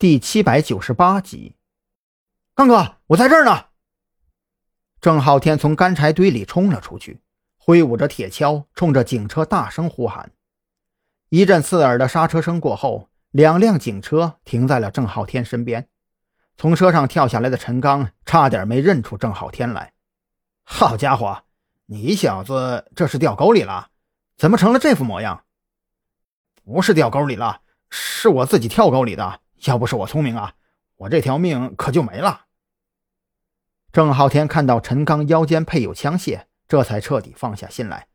第七百九十八集，刚哥，我在这儿呢。郑浩天从干柴堆里冲了出去，挥舞着铁锹，冲着警车大声呼喊。一阵刺耳的刹车声过后，两辆警车停在了郑浩天身边。从车上跳下来的陈刚差点没认出郑浩天来。好家伙，你小子这是掉沟里了？怎么成了这副模样？不是掉沟里了，是我自己跳沟里的。要不是我聪明啊，我这条命可就没了。郑浩天看到陈刚腰间配有枪械，这才彻底放下心来。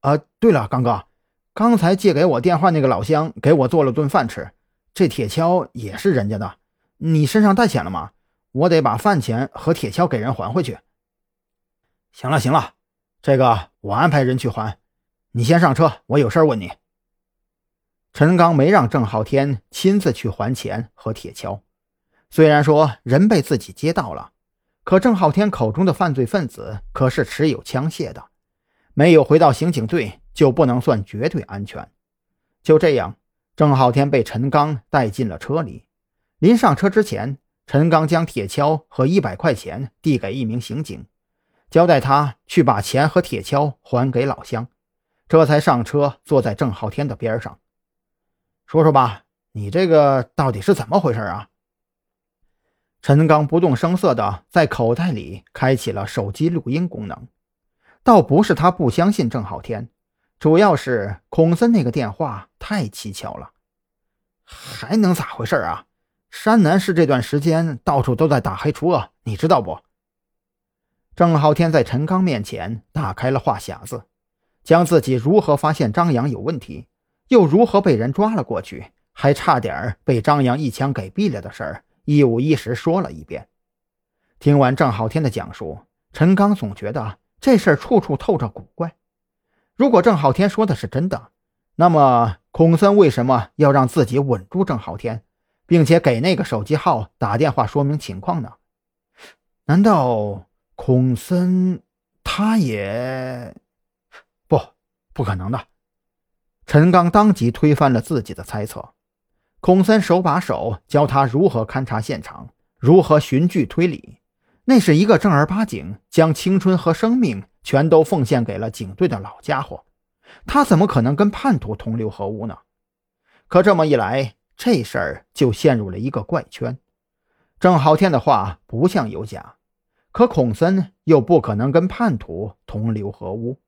啊，对了，刚哥，刚才借给我电话那个老乡给我做了顿饭吃，这铁锹也是人家的。你身上带钱了吗？我得把饭钱和铁锹给人还回去。行了行了，这个我安排人去还。你先上车，我有事问你。陈刚没让郑浩天亲自去还钱和铁锹，虽然说人被自己接到了，可郑浩天口中的犯罪分子可是持有枪械的，没有回到刑警队就不能算绝对安全。就这样，郑浩天被陈刚带进了车里。临上车之前，陈刚将铁锹和一百块钱递给一名刑警，交代他去把钱和铁锹还给老乡，这才上车坐在郑浩天的边上。说说吧，你这个到底是怎么回事啊？陈刚不动声色的在口袋里开启了手机录音功能，倒不是他不相信郑浩天，主要是孔森那个电话太蹊跷了。还能咋回事啊？山南市这段时间到处都在打黑除恶，你知道不？郑浩天在陈刚面前打开了话匣子，将自己如何发现张扬有问题。又如何被人抓了过去，还差点被张扬一枪给毙了的事儿，一五一十说了一遍。听完郑浩天的讲述，陈刚总觉得这事儿处处透着古怪。如果郑浩天说的是真的，那么孔森为什么要让自己稳住郑浩天，并且给那个手机号打电话说明情况呢？难道孔森他也不不可能的？陈刚当即推翻了自己的猜测，孔森手把手教他如何勘察现场，如何循据推理。那是一个正儿八经将青春和生命全都奉献给了警队的老家伙，他怎么可能跟叛徒同流合污呢？可这么一来，这事儿就陷入了一个怪圈。郑浩天的话不像有假，可孔森又不可能跟叛徒同流合污。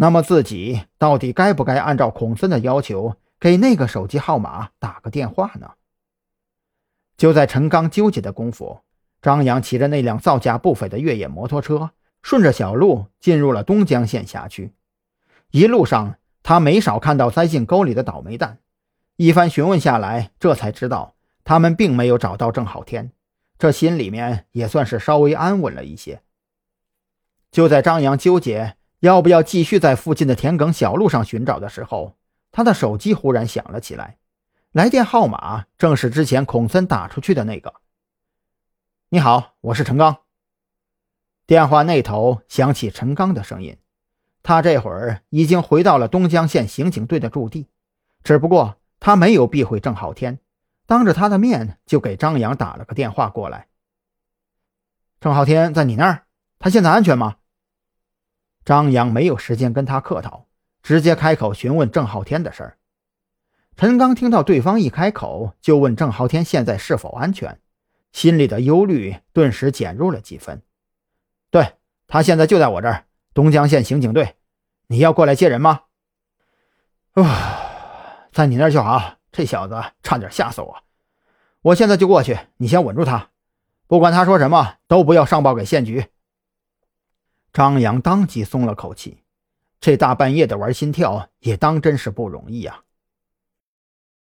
那么自己到底该不该按照孔森的要求给那个手机号码打个电话呢？就在陈刚纠结的功夫，张扬骑着那辆造价不菲的越野摩托车，顺着小路进入了东江县辖区。一路上，他没少看到栽进沟里的倒霉蛋。一番询问下来，这才知道他们并没有找到郑浩天，这心里面也算是稍微安稳了一些。就在张扬纠结。要不要继续在附近的田埂小路上寻找的时候，他的手机忽然响了起来，来电号码正是之前孔森打出去的那个。你好，我是陈刚。电话那头响起陈刚的声音，他这会儿已经回到了东江县刑警队的驻地，只不过他没有避讳郑浩天，当着他的面就给张扬打了个电话过来。郑浩天在你那儿，他现在安全吗？张扬没有时间跟他客套，直接开口询问郑浩天的事儿。陈刚听到对方一开口就问郑浩天现在是否安全，心里的忧虑顿时减弱了几分。对他现在就在我这儿，东江县刑警队，你要过来接人吗？啊，在你那儿就好。这小子差点吓死我，我现在就过去，你先稳住他，不管他说什么，都不要上报给县局。张扬当即松了口气，这大半夜的玩心跳也当真是不容易啊。